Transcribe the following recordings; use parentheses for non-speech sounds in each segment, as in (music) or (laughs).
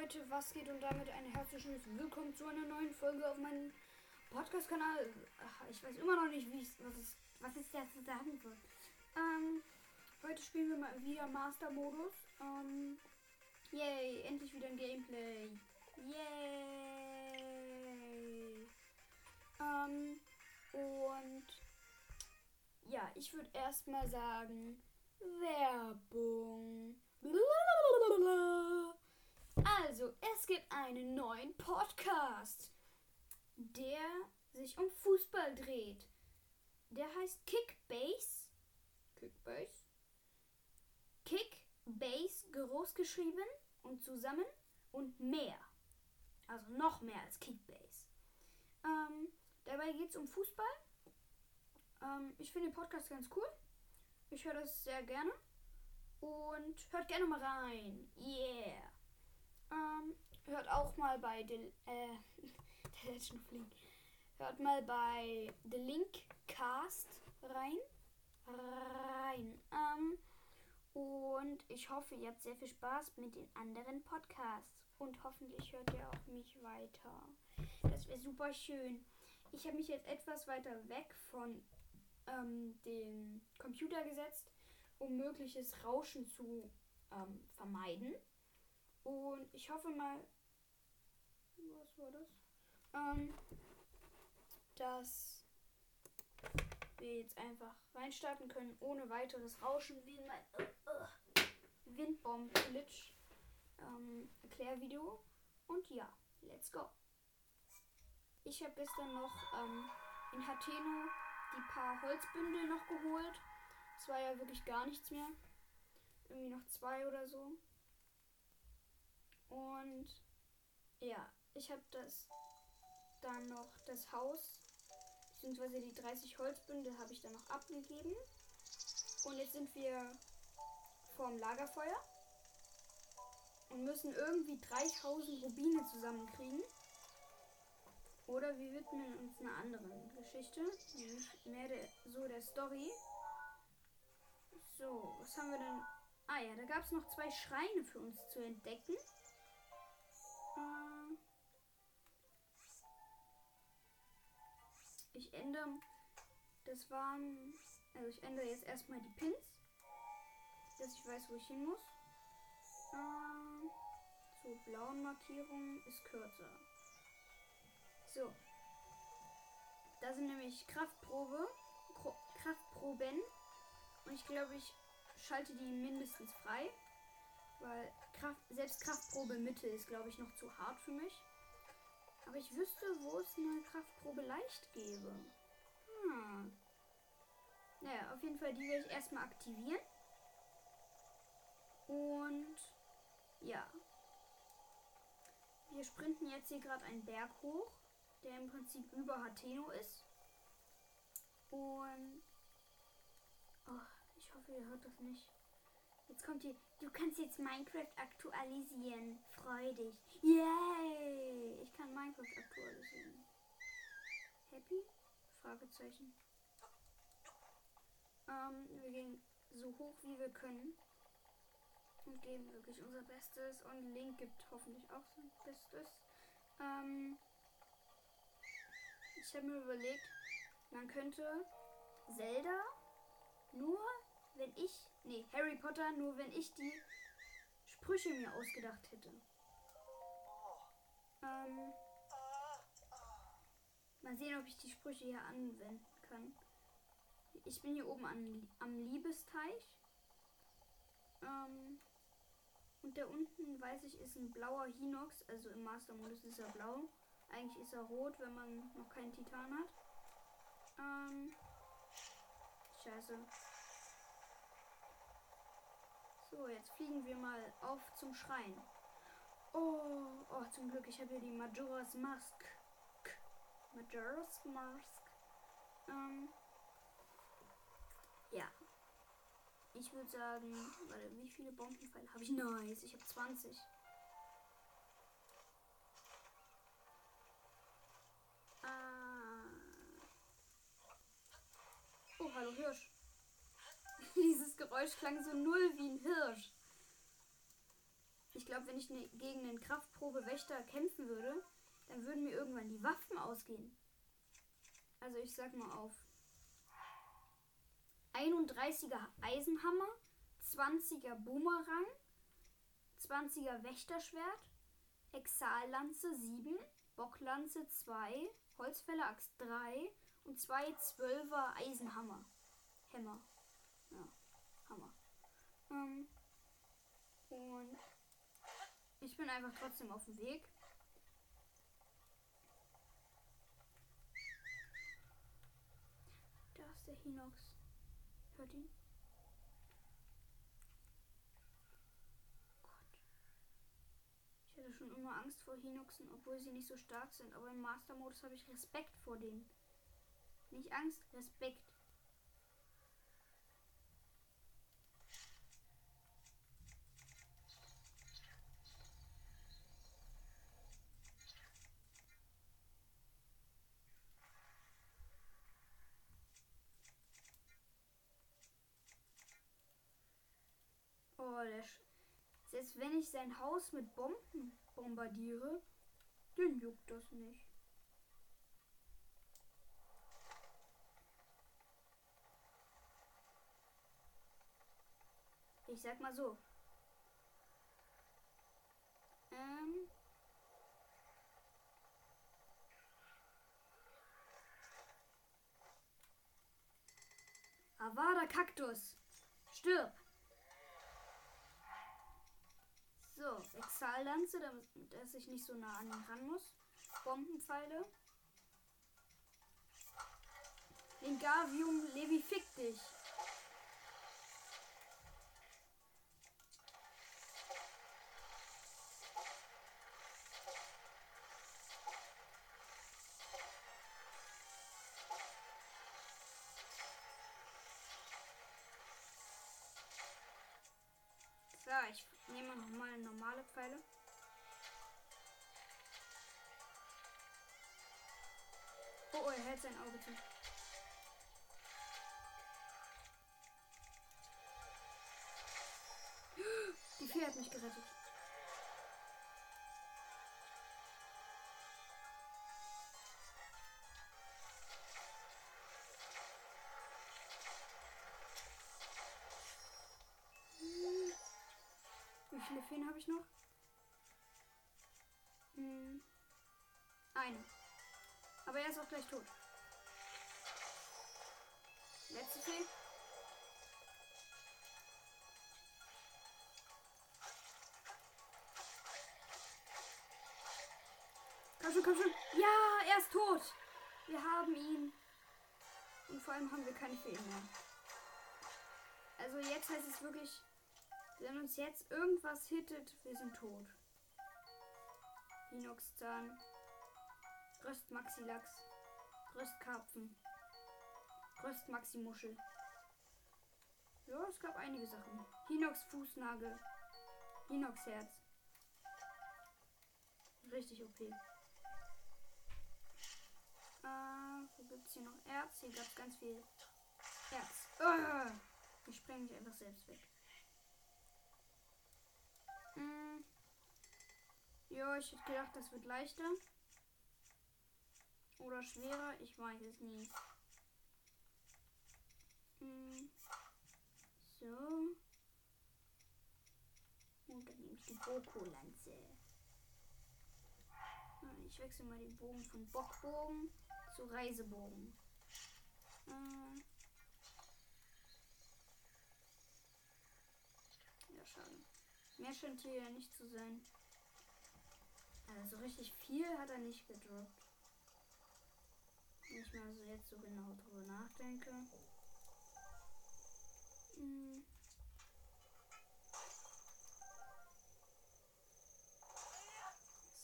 Leute, was geht und damit ein herzliches Willkommen zu einer neuen Folge auf meinem Podcast-Kanal. Ich weiß immer noch nicht, wie ich, was, ist, was ich dazu sagen soll. Ähm, heute spielen wir mal wieder Master-Modus. Ähm, yay, endlich wieder ein Gameplay. Yay. Ähm, und ja, ich würde erstmal sagen, Werbung. Also, es gibt einen neuen Podcast, der sich um Fußball dreht. Der heißt Kickbase. Kickbase. Kickbase groß geschrieben und zusammen und mehr. Also noch mehr als Kickbase. Ähm, dabei geht es um Fußball. Ähm, ich finde den Podcast ganz cool. Ich höre das sehr gerne. Und hört gerne mal rein. Yeah. Ähm, hört auch mal bei The, äh. (laughs) Hört mal bei The Link Cast rein. Rein. Ähm, und ich hoffe, ihr habt sehr viel Spaß mit den anderen Podcasts. Und hoffentlich hört ihr auch mich weiter. Das wäre super schön. Ich habe mich jetzt etwas weiter weg von ähm, dem Computer gesetzt um mögliches Rauschen zu ähm, vermeiden. Und ich hoffe mal, was war das? Ähm, dass wir jetzt einfach reinstarten können, ohne weiteres Rauschen, wie in mein uh, uh, Windbomb-Glitch ähm, Erklärvideo. Und ja, let's go. Ich habe gestern noch ähm, in Hateno die paar Holzbündel noch geholt es war ja wirklich gar nichts mehr. Irgendwie noch zwei oder so. Und ja, ich habe das dann noch das Haus, beziehungsweise die 30 Holzbündel habe ich dann noch abgegeben. Und jetzt sind wir vorm Lagerfeuer und müssen irgendwie 3000 Rubine zusammenkriegen. Oder wir widmen uns einer anderen Geschichte, nämlich mehr der, so der Story. So, was haben wir denn? Ah ja, da gab es noch zwei Schreine für uns zu entdecken. Ich ändere. Das waren. Also ich ändere jetzt erstmal die Pins. Dass ich weiß, wo ich hin muss. Äh, so, blauen Markierungen ist kürzer. So. Da sind nämlich Kraftprobe. Kraftproben und ich glaube, ich schalte die mindestens frei. Weil Kraft, selbst Kraftprobe Mitte ist, glaube ich, noch zu hart für mich. Aber ich wüsste, wo es eine Kraftprobe leicht gäbe. Hm. Naja, auf jeden Fall, die werde ich erstmal aktivieren. Und ja. Wir sprinten jetzt hier gerade einen Berg hoch, der im Prinzip über Hateno ist. Und Oh, ich hoffe, ihr hört das nicht. Jetzt kommt hier. Du kannst jetzt Minecraft aktualisieren. Freu dich. Yay! Ich kann Minecraft aktualisieren. Happy? Fragezeichen. Ähm, wir gehen so hoch wie wir können. Und geben wirklich unser Bestes. Und Link gibt hoffentlich auch sein Bestes. Ähm, ich habe mir überlegt, man könnte Zelda nur wenn ich, nee, Harry Potter, nur wenn ich die Sprüche mir ausgedacht hätte. Ähm, mal sehen, ob ich die Sprüche hier anwenden kann. Ich bin hier oben an, am Liebesteich. Ähm, und da unten, weiß ich, ist ein blauer Hinox. Also im Master-Modus ist er blau. Eigentlich ist er rot, wenn man noch keinen Titan hat. Ähm, Scheiße. So, jetzt fliegen wir mal auf zum Schrein. Oh, oh zum Glück, ich habe hier die Majora's Mask. Majora's Mask. Ähm, ja. Ich würde sagen, warte, wie viele Bombenpfeile habe ich? Nice, ich habe 20. Oh, hallo Hirsch. Dieses Geräusch klang so null wie ein Hirsch. Ich glaube, wenn ich ne, gegen einen Kraftprobe Wächter kämpfen würde, dann würden mir irgendwann die Waffen ausgehen. Also ich sag mal auf 31er Eisenhammer, 20er Boomerang, 20er Wächterschwert, Exallanze 7, Bocklanze 2, Holzfälleraxt 3 und zwei 12er Eisenhammer. Hämmer. Ja, Hammer. Ähm, und ich bin einfach trotzdem auf dem Weg. Da ist der Hinox. Hört ihn? Ich hatte schon immer Angst vor Hinoxen, obwohl sie nicht so stark sind. Aber im Master-Modus habe ich Respekt vor denen. Nicht Angst, Respekt. Sch Selbst wenn ich sein Haus mit Bomben bombardiere, den juckt das nicht. Ich sag mal so. Ähm. Avada Kaktus. Stirb. So, Exallanze, damit dass ich nicht so nah an ihn ran muss. Bombenpfeile. Lingavium Levi, fick dich. Oh, oh, er hält sein Auge zu. Die Fee hat mich gerettet. Wie viele Feen habe ich noch? Er ist auch gleich tot. Letzte Fee. Komm schon, komm schon. Ja, er ist tot. Wir haben ihn. Und vor allem haben wir keine Feen mehr. Also jetzt heißt es wirklich, wenn uns jetzt irgendwas hittet, wir sind tot. Hinoxzahn. Röstmaxilachs. Röstkarpfen. Röstmaximuschel. Ja, es gab einige Sachen. Hinox Fußnagel. Hinox Herz. Richtig OP. Äh, wo es hier noch Erz? Hier gab es ganz viel Erz. Ah, ich spreng mich einfach selbst weg. Hm. Ja, ich hätte gedacht, das wird leichter. Oder schwerer, ich weiß es nicht. Hm. So. Und dann nehme ich die Boko-Lanze. Ich wechsle mal den Bogen von Bockbogen zu Reisebogen. Äh. Ja, schade. Mehr scheint hier ja nicht zu sein. Also richtig viel hat er nicht gedroppt. Ich mal so jetzt so genau drüber nachdenke. Hm.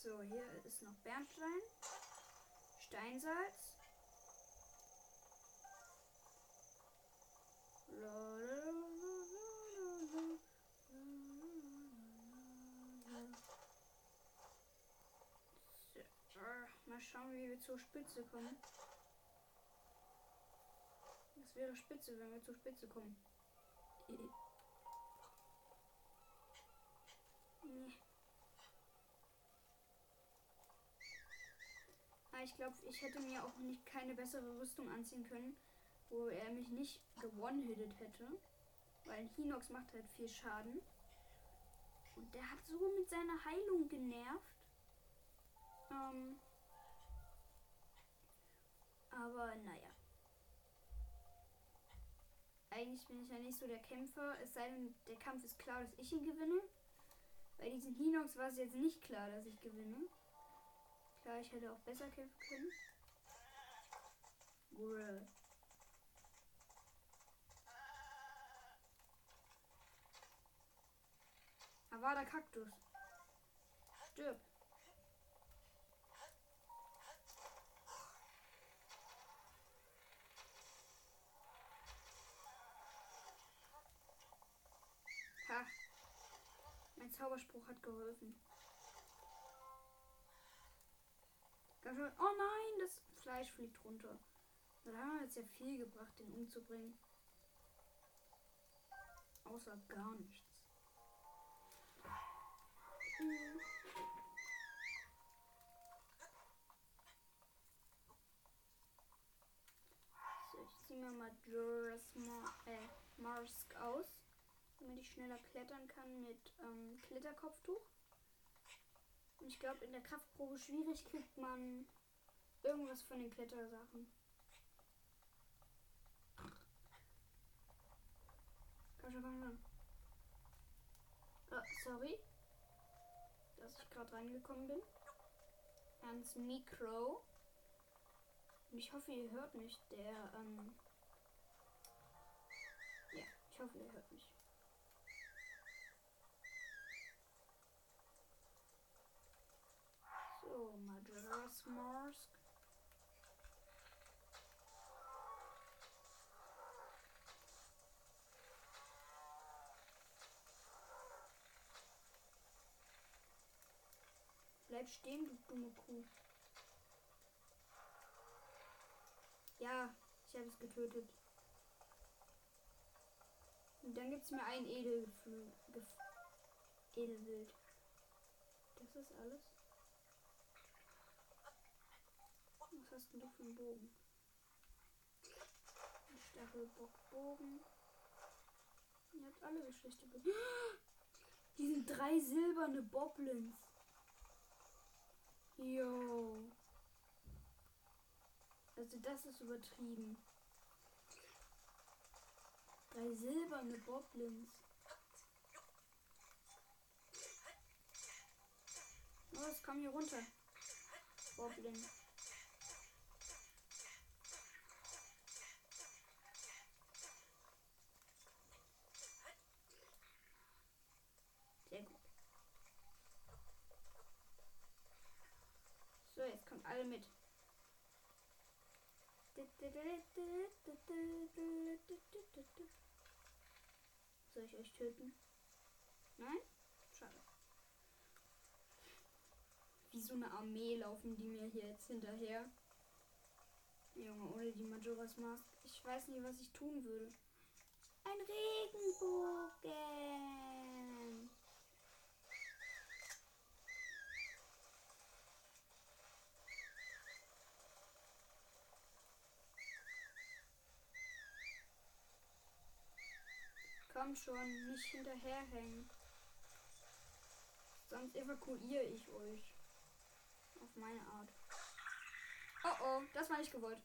So, hier ist noch Bernstein. Steinsalz. Mal schauen, wie wir zur Spitze kommen. Wäre spitze, wenn wir zu Spitze kommen. Nee. Ah, ich glaube, ich hätte mir auch nicht keine bessere Rüstung anziehen können, wo er mich nicht gewonnen hätte. Weil Hinox macht halt viel Schaden. Und der hat so mit seiner Heilung genervt. Ähm. Aber naja. Eigentlich bin ich ja nicht so der Kämpfer. Es sei denn, der Kampf ist klar, dass ich ihn gewinne. Bei diesen Hinox war es jetzt nicht klar, dass ich gewinne. Klar, ich hätte auch besser kämpfen können. Grrr. Avada Kaktus. Stirb. Zauberspruch hat geholfen. Schön- Oh nein, das Fleisch fliegt runter. Da haben wir jetzt ja viel gebracht, den umzubringen. Außer gar nichts. Hm. So, ich ziehe mir mal Juras Ma äh, Marsk aus, damit ich schneller klettern kann mit ähm, Kletterkopftuch. Und ich glaube, in der Kraftprobe schwierig kriegt man irgendwas von den Klettersachen. Komm schon, komm schon. Oh, sorry, dass ich gerade reingekommen bin. Ans Mikro. Und ich hoffe, ihr hört mich. Der, ähm. Ja, ich hoffe, ihr hört mich. Bleib stehen, du dumme Kuh. Ja, ich habe es getötet. Und dann gibt es mir ein Edelflü Gef Edelwild. Das ist alles. Was hast denn du für einen Bogen? Ein Stachelbockbogen. Ihr habt alle Geschlechter. (gasps) Die sind drei silberne Boblins. Jo. Also das ist übertrieben. Drei silberne Boblins. Los, komm hier runter. Boblin. Sehr gut. So, alle mit. Soll ich euch töten? Nein? Schade. Wie so eine Armee laufen die mir hier jetzt hinterher. Junge, ohne die Majora's Mask. Ich weiß nicht, was ich tun würde. Ein Regenbogen. Komm schon, nicht hinterherhängen. Sonst evakuiere ich euch. Auf meine Art. Oh oh, das war nicht gewollt.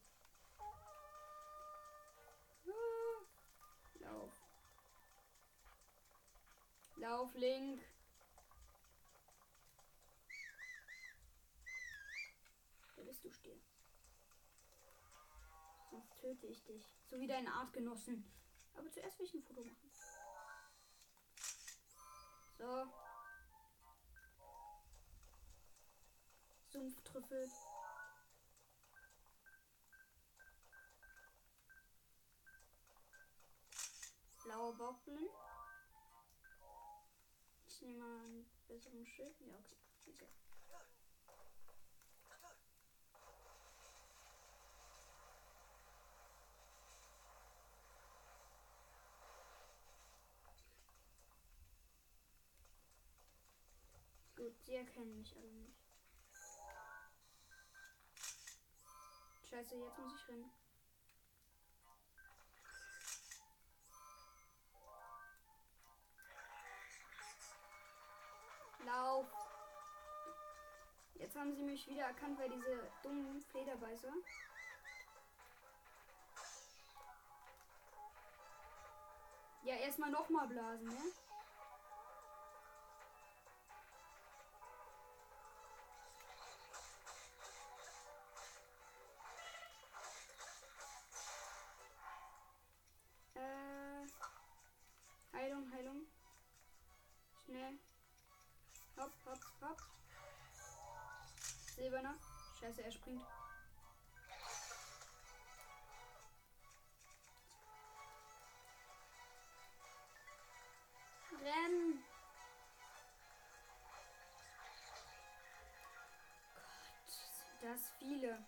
Lauf. Lauf, Link. Da bist du still. Sonst töte ich dich. So wie deine Artgenossen. Aber zuerst will ich ein Foto machen. So. Sumpftrüffel. Blauer Bockblin. Ich nehme mal einen besseren Schild. Ja, okay. okay. Gut, sie erkennen mich alle nicht. Scheiße, jetzt muss ich rennen. Lauf. Jetzt haben sie mich wieder erkannt, weil diese dummen Flederbeißer. Ja, erstmal nochmal blasen, ne? Silberner. Scheiße, er springt. Rennen. Gott, sind das viele.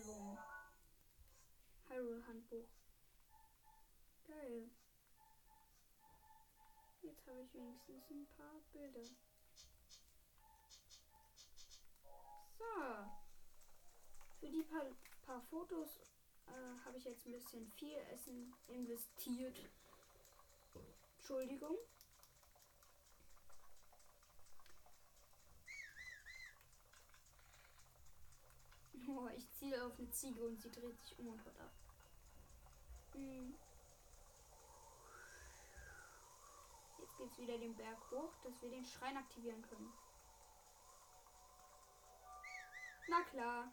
Album. Hyrule Handbuch. Geil. Jetzt habe ich wenigstens ein paar Bilder. So. Für die paar, paar Fotos äh, habe ich jetzt ein bisschen viel Essen investiert. Entschuldigung. Oh, ich ziele auf eine Ziege und sie dreht sich um und haut ab. Hm. Jetzt geht's wieder den Berg hoch, dass wir den Schrein aktivieren können. Na klar.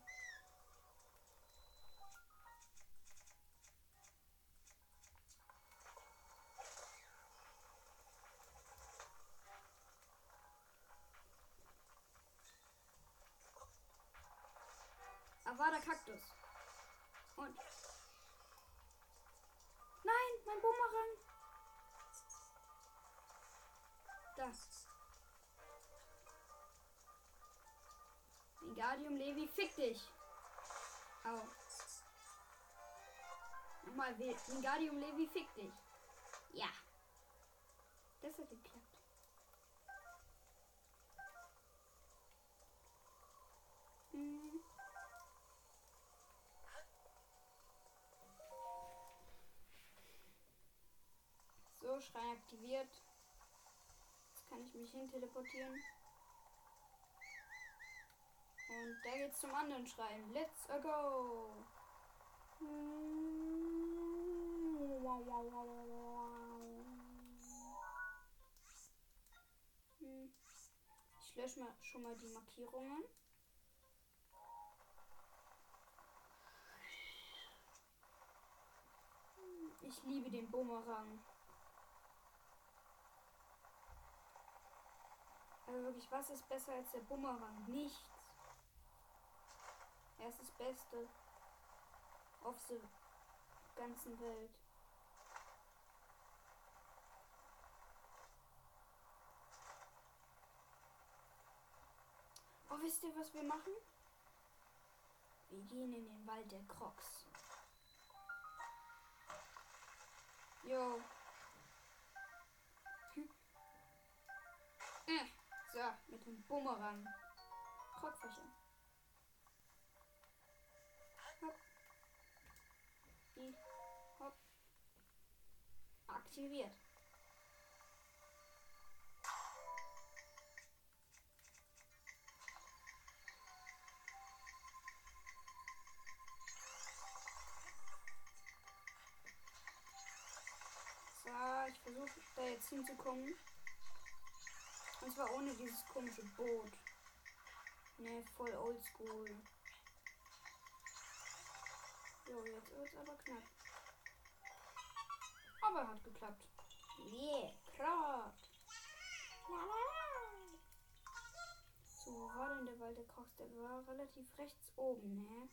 Da. Wingardium Levi, fick dich. Au. Nochmal, Wingardium Levi, fick dich. Ja. Das hat geklappt. Hm. So, Schrein aktiviert. Kann ich mich hin teleportieren. Und da geht's zum anderen Schrein. Let's go! Hm. Ich lösche mal schon mal die Markierungen. Ich liebe den Bumerang. Also wirklich, was ist besser als der Bumerang? Nichts. Er ist das Beste auf der ganzen Welt. Oh, wisst ihr, was wir machen? Wir gehen in den Wald der Crocs. Jo. Hm. Äh. So, mit dem Bumerang. Krogfische. Hopp. Die. Hopp. Aktiviert. So, ich versuche da jetzt hinzukommen. Und zwar ohne dieses komische Boot. Ne, voll oldschool. Jo, jetzt wird's aber knapp. Aber hat geklappt. Yeah, klappt. So, wo war denn der Wald der Kochs? Der war relativ rechts oben, ne?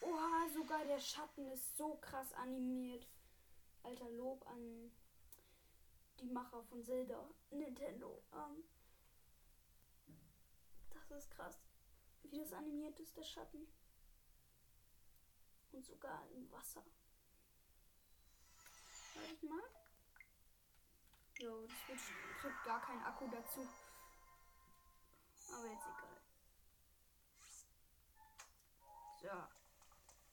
Oha, sogar der Schatten ist so krass animiert. Alter Lob an die Macher von Zelda, Nintendo. Ähm, ist krass. Wie das animiert ist, der Schatten. Und sogar im Wasser. Warte mal. Jo, das Switch kriegt gar keinen Akku dazu. Aber jetzt egal.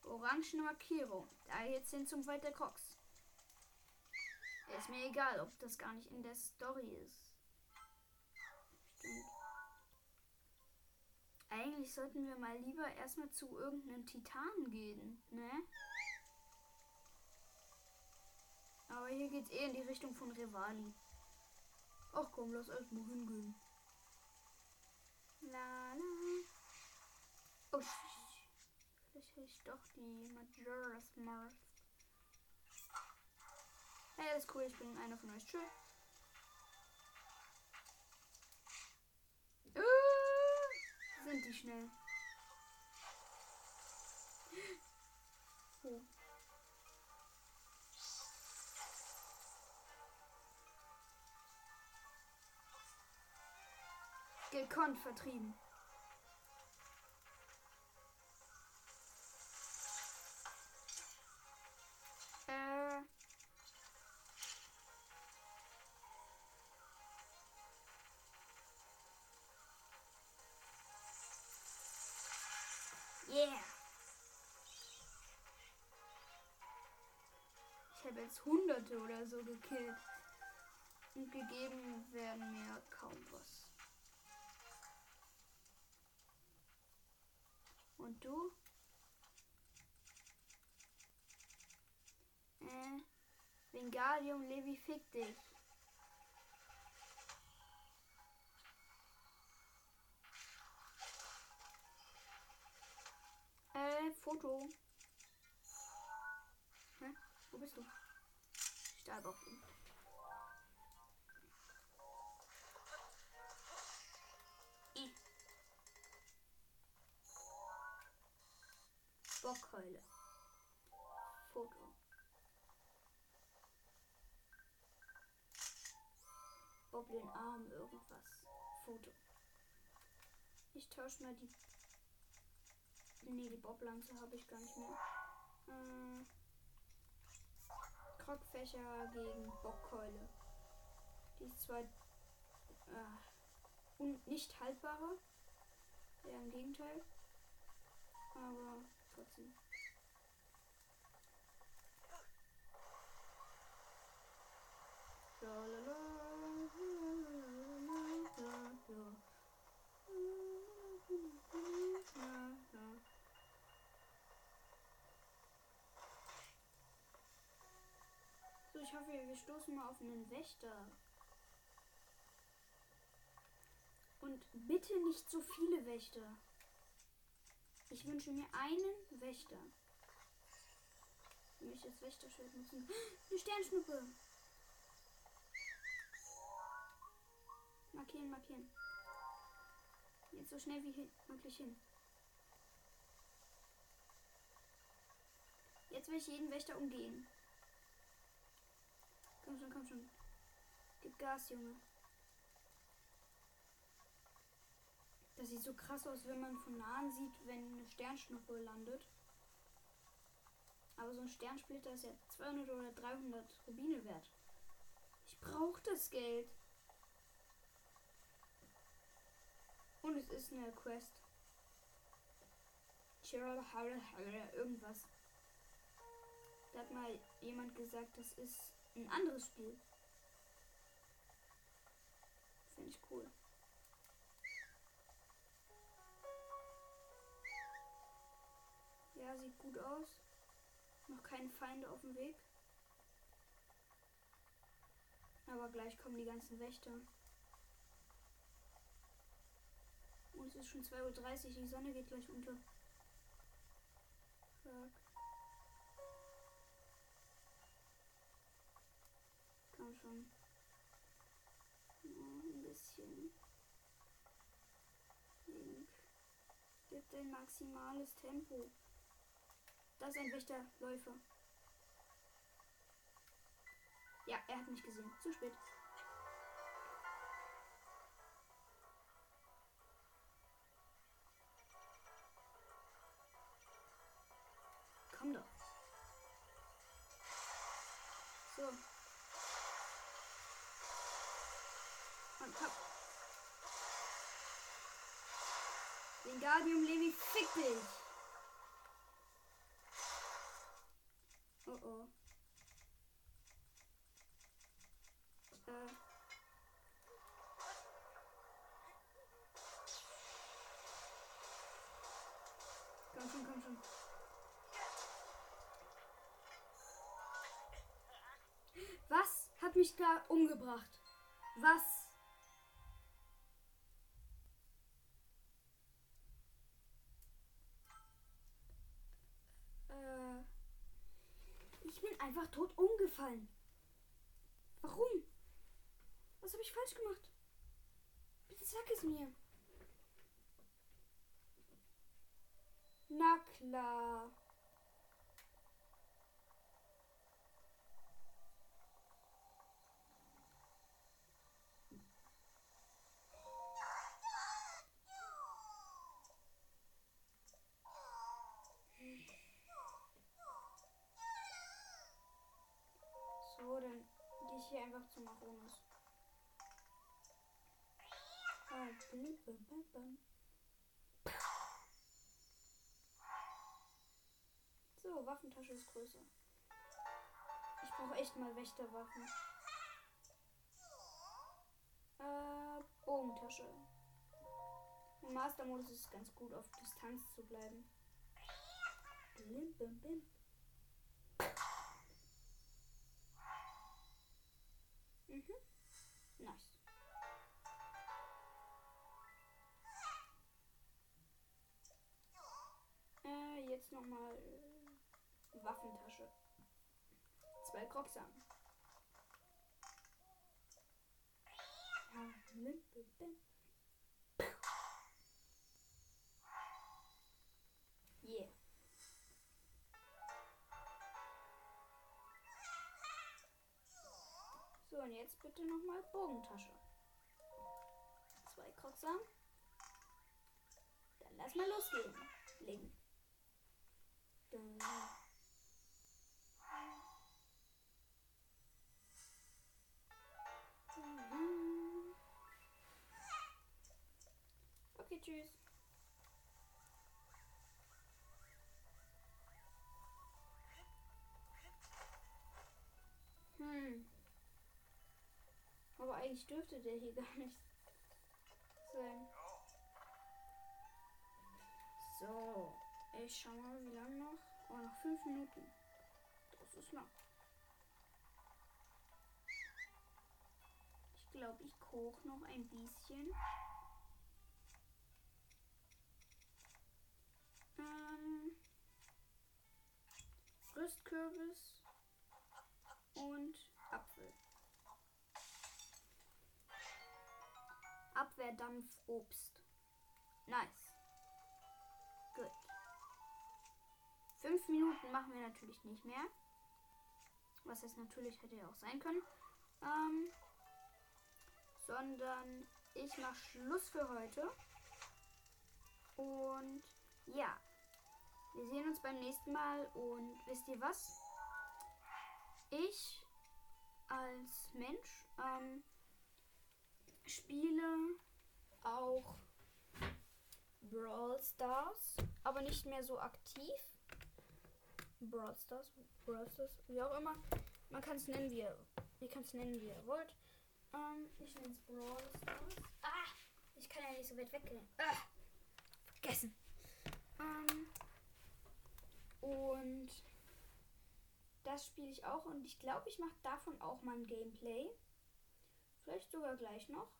So. Orange Markierung. Da jetzt hin zum Wald der Crocs. Ist mir egal, ob das gar nicht in der Story ist. Stimmt. Eigentlich sollten wir mal lieber erstmal zu irgendeinem Titan gehen, ne? Aber hier geht's eh in die Richtung von Revali. Ach komm, lass erstmal hingehen. La la. Oh, vielleicht hätte ich doch die Majora's Mask. Hey, ist cool, ich bin einer von euch. Tschüss. Uh, sind die schnell. Oh. Gekonnt vertrieben. Yeah. Ich habe jetzt Hunderte oder so gekillt. Und gegeben werden mir kaum was. Und du? Äh, Vingadium Levi, fick dich. Foto. Hä? Wo bist du? Ihn. I. Bockkeule. Foto. Boblin Arm, irgendwas. Foto. Ich tausche mal die. Nee, die Boblanze habe ich gar nicht mehr. Äh, Krogfächer gegen Bockkeule. Die ist zwar äh, nicht haltbarer. Ja, im Gegenteil. Aber trotzdem. La, la, la, So, ich hoffe, wir stoßen mal auf einen Wächter. Und bitte nicht so viele Wächter. Ich wünsche mir einen Wächter. Für mich das Wächterschild müssen. Eine Sternschnuppe. Markieren, markieren. Jetzt so schnell wie möglich hin. Jetzt will ich jeden Wächter umgehen. Komm schon, komm schon. Gib Gas, Junge. Das sieht so krass aus, wenn man von nahen sieht, wenn eine Sternschnuppe landet. Aber so ein Sternsplitter ist ja 200 oder 300 Rubine wert. Ich brauche das Geld. Und es ist eine Quest. Irgendwas. Da hat mal jemand gesagt, das ist ein anderes Spiel. Finde ich cool. Ja, sieht gut aus. Noch keine Feinde auf dem Weg. Aber gleich kommen die ganzen Wächter. Und es ist schon 2.30 Uhr, die Sonne geht gleich unter. Fuck. Schon. Oh, ein bisschen. Link. Gib dein maximales Tempo. Das ist ein Wächterläufer. Ja, er hat mich gesehen. Zu spät. Wingardium Levi, fick dich! Oh oh. Äh. Komm schon, komm schon. Was hat mich da umgebracht? Was? Einfach tot umgefallen. Warum? Was habe ich falsch gemacht? Bitte sag es mir. Na klar. Bam. So, Waffentasche ist größer. Ich brauche echt mal Wächterwaffen. Äh, Bogentasche. Im Master-Modus ist es ganz gut, auf Distanz zu bleiben. Blim, bim, bim. Mhm. Nice. Äh, jetzt nochmal äh, Waffentasche. Zwei Krocksamen. Ja, jetzt bitte nochmal Bogentasche. Zwei Krocksamen. Dann lass mal losgehen. Legen. Mhm. Okay, tschüss. Eigentlich dürfte der hier gar nicht sein. So, ich schau mal, wie lange noch. Oh, noch fünf Minuten. Das ist lang. Ich glaube, ich koche noch ein bisschen. Ähm, Rüstkürbis und Apfel. Abwehrdampf Obst. Nice. Gut. Fünf Minuten machen wir natürlich nicht mehr. Was jetzt natürlich hätte ja auch sein können. Ähm, sondern ich mache Schluss für heute. Und ja, wir sehen uns beim nächsten Mal. Und wisst ihr was? Ich als Mensch ähm, spiele auch Brawl Stars, aber nicht mehr so aktiv. Brawl Stars, Brawl Stars, wie auch immer. Man kann es nennen, wie ihr, ihr nennen, wie ihr wollt. Ähm, ich nenne es Brawl Stars. Ah, ich kann ja nicht so weit weggehen. Ah, vergessen. Ähm, und das spiele ich auch und ich glaube, ich mache davon auch mal ein Gameplay. Vielleicht sogar gleich noch.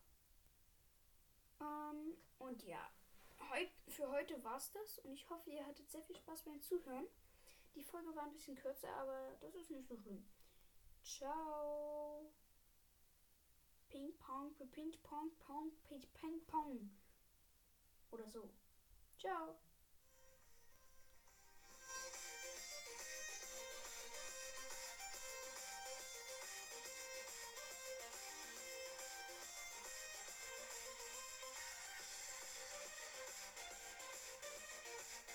Ähm, und ja, heut, für heute war es das und ich hoffe, ihr hattet sehr viel Spaß beim Zuhören. Die Folge war ein bisschen kürzer, aber das ist nicht so schlimm. Ciao. Ping Pong, Ping Pong, Pong, Ping Pong. Oder so. Ciao.